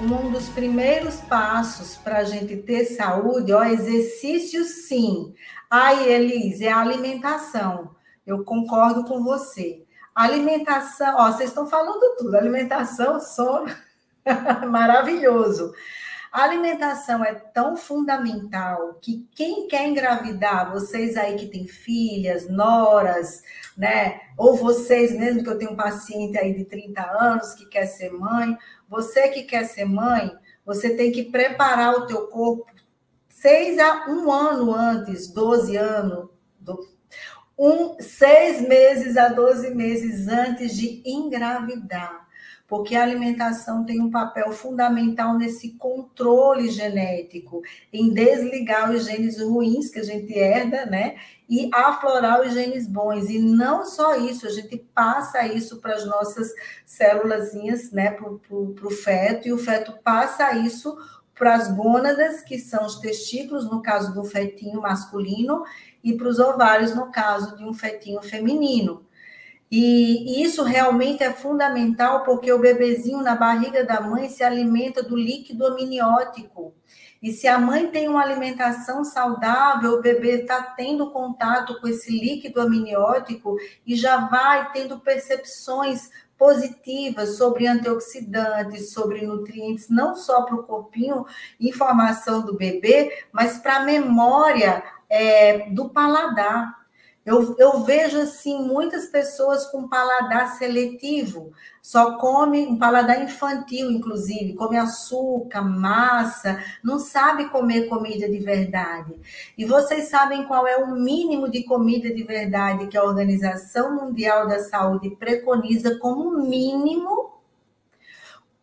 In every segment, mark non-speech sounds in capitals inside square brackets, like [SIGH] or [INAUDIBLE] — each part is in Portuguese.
Um dos primeiros passos para a gente ter saúde, ó, exercício sim. Ai, Elise, é a alimentação. Eu concordo com você. Alimentação, ó, vocês estão falando tudo. Alimentação, sono [LAUGHS] Maravilhoso. Alimentação é tão fundamental que quem quer engravidar, vocês aí que têm filhas, noras, né? Ou vocês mesmo, que eu tenho um paciente aí de 30 anos que quer ser mãe, você que quer ser mãe, você tem que preparar o teu corpo seis a um ano antes, 12 anos, um, seis meses a 12 meses antes de engravidar porque a alimentação tem um papel fundamental nesse controle genético, em desligar os genes ruins que a gente herda, né? E aflorar os genes bons. E não só isso, a gente passa isso para as nossas células, né? Para o feto, e o feto passa isso para as gônadas, que são os testículos, no caso do fetinho masculino, e para os ovários, no caso de um fetinho feminino. E isso realmente é fundamental porque o bebezinho na barriga da mãe se alimenta do líquido amniótico. E se a mãe tem uma alimentação saudável, o bebê está tendo contato com esse líquido amniótico e já vai tendo percepções positivas sobre antioxidantes, sobre nutrientes, não só para o corpinho, informação do bebê, mas para a memória é, do paladar. Eu, eu vejo assim muitas pessoas com paladar seletivo, só come um paladar infantil, inclusive, come açúcar, massa, não sabe comer comida de verdade. E vocês sabem qual é o mínimo de comida de verdade que a Organização Mundial da Saúde preconiza como mínimo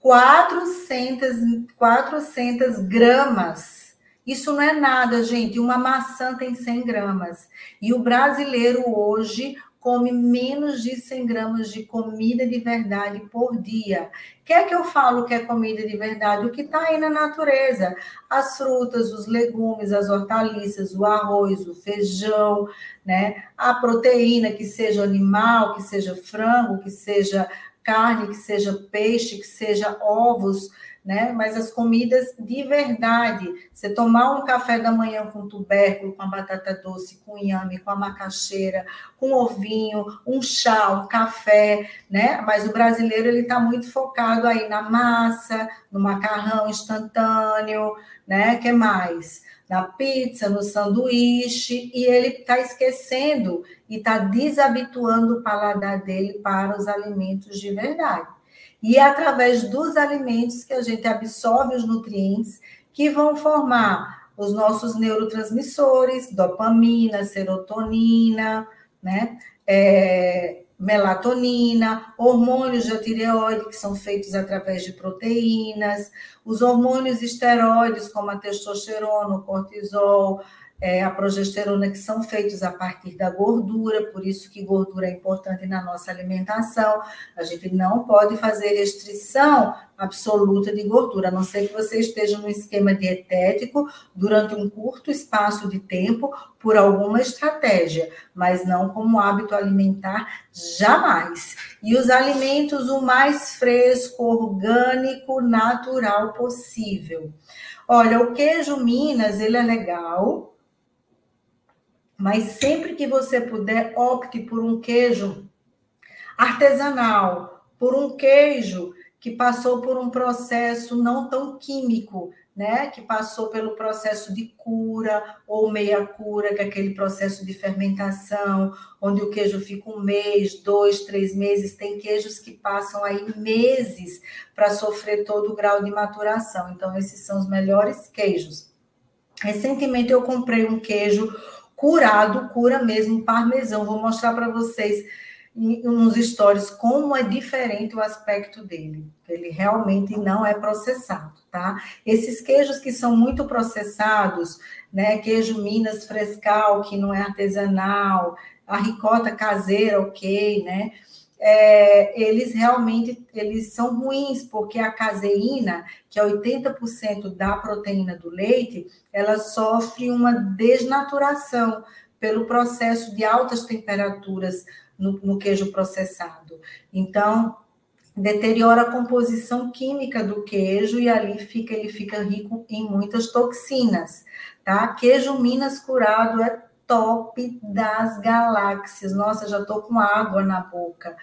400, 400 gramas isso não é nada, gente. Uma maçã tem 100 gramas. E o brasileiro hoje come menos de 100 gramas de comida de verdade por dia. Quer que eu falo que é comida de verdade? O que está aí na natureza? As frutas, os legumes, as hortaliças, o arroz, o feijão, né? A proteína, que seja animal, que seja frango, que seja carne, que seja peixe, que seja ovos né? Mas as comidas de verdade. Você tomar um café da manhã com tubérculo, com a batata doce, com inhame, com a macaxeira, com ovinho, um chá, um café, né? Mas o brasileiro ele está muito focado aí na massa, no macarrão instantâneo, né? Que mais? Na pizza, no sanduíche, e ele está esquecendo e está desabituando o paladar dele para os alimentos de verdade. E é através dos alimentos que a gente absorve os nutrientes que vão formar os nossos neurotransmissores, dopamina, serotonina, né? É, melatonina, hormônios da tireoide, que são feitos através de proteínas, os hormônios esteroides, como a testosterona, o cortisol, é, a progesterona, que são feitos a partir da gordura, por isso que gordura é importante na nossa alimentação. A gente não pode fazer restrição absoluta de gordura, a não ser que você esteja no esquema dietético durante um curto espaço de tempo por alguma estratégia, mas não como hábito alimentar, jamais. E os alimentos o mais fresco, orgânico, natural possível. Olha, o queijo Minas, ele é legal, mas sempre que você puder, opte por um queijo artesanal, por um queijo que passou por um processo não tão químico, né? Que passou pelo processo de cura ou meia cura, que é aquele processo de fermentação, onde o queijo fica um mês, dois, três meses. Tem queijos que passam aí meses para sofrer todo o grau de maturação. Então, esses são os melhores queijos. Recentemente eu comprei um queijo curado, cura mesmo, parmesão. Vou mostrar para vocês. nos stories como é diferente o aspecto dele. Ele realmente não é processado, tá? Esses queijos que são muito processados, né? Queijo Minas frescal, que não é artesanal, a ricota caseira, ok, né? É, eles realmente eles são ruins, porque a caseína, que é 80% da proteína do leite, ela sofre uma desnaturação pelo processo de altas temperaturas no, no queijo processado. Então, deteriora a composição química do queijo e ali fica ele fica rico em muitas toxinas, tá? Queijo Minas curado é top das galáxias. Nossa, já tô com água na boca.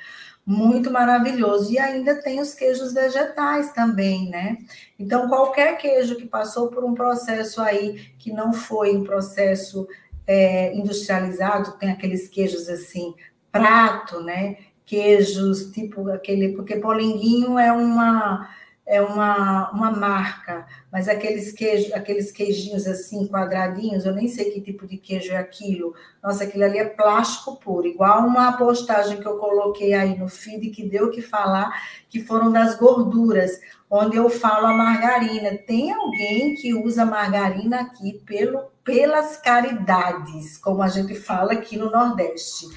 Muito maravilhoso. E ainda tem os queijos vegetais também, né? Então, qualquer queijo que passou por um processo aí que não foi um processo é, industrializado, tem aqueles queijos assim prato, né? Queijos, tipo aquele, porque polenguinho é uma é uma, uma marca, mas aqueles queijos, aqueles queijinhos assim quadradinhos, eu nem sei que tipo de queijo é aquilo. Nossa, aquilo ali é plástico puro, igual uma postagem que eu coloquei aí no feed que deu que falar que foram das gorduras, onde eu falo a margarina. Tem alguém que usa margarina aqui pelo pelas caridades, como a gente fala aqui no Nordeste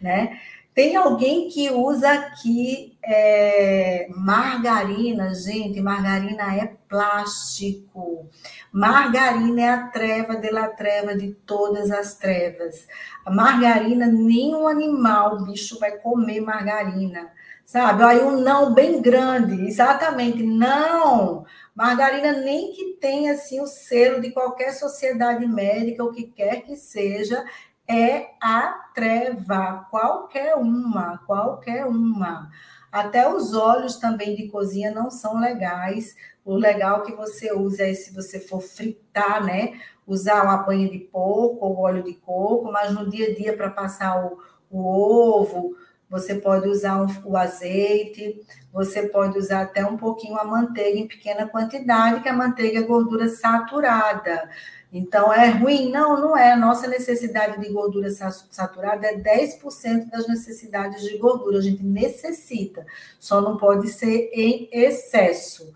né? Tem alguém que usa aqui é, margarina, gente, margarina é plástico. Margarina é a treva de la treva de todas as trevas. A margarina, nenhum animal, bicho, vai comer margarina. Sabe? Aí um não bem grande, exatamente, não. Margarina nem que tenha assim o selo de qualquer sociedade médica, ou que quer que seja, é a treva, qualquer uma, qualquer uma. Até os óleos também de cozinha não são legais. O legal que você usa é se você for fritar, né? Usar uma banha de porco ou óleo de coco, mas no dia a dia para passar o, o ovo, você pode usar um, o azeite, você pode usar até um pouquinho a manteiga em pequena quantidade, que a manteiga é gordura saturada. Então, é ruim? Não, não é. Nossa necessidade de gordura saturada é 10% das necessidades de gordura. A gente necessita, só não pode ser em excesso.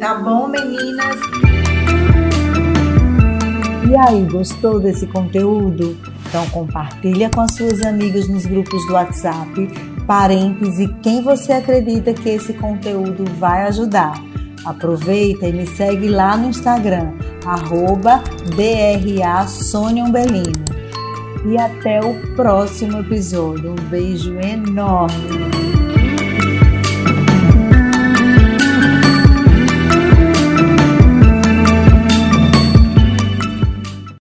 Tá bom, meninas? E aí, gostou desse conteúdo? Então compartilha com as suas amigas nos grupos do WhatsApp, parentes e quem você acredita que esse conteúdo vai ajudar. Aproveita e me segue lá no Instagram, arroba E até o próximo episódio. Um beijo enorme!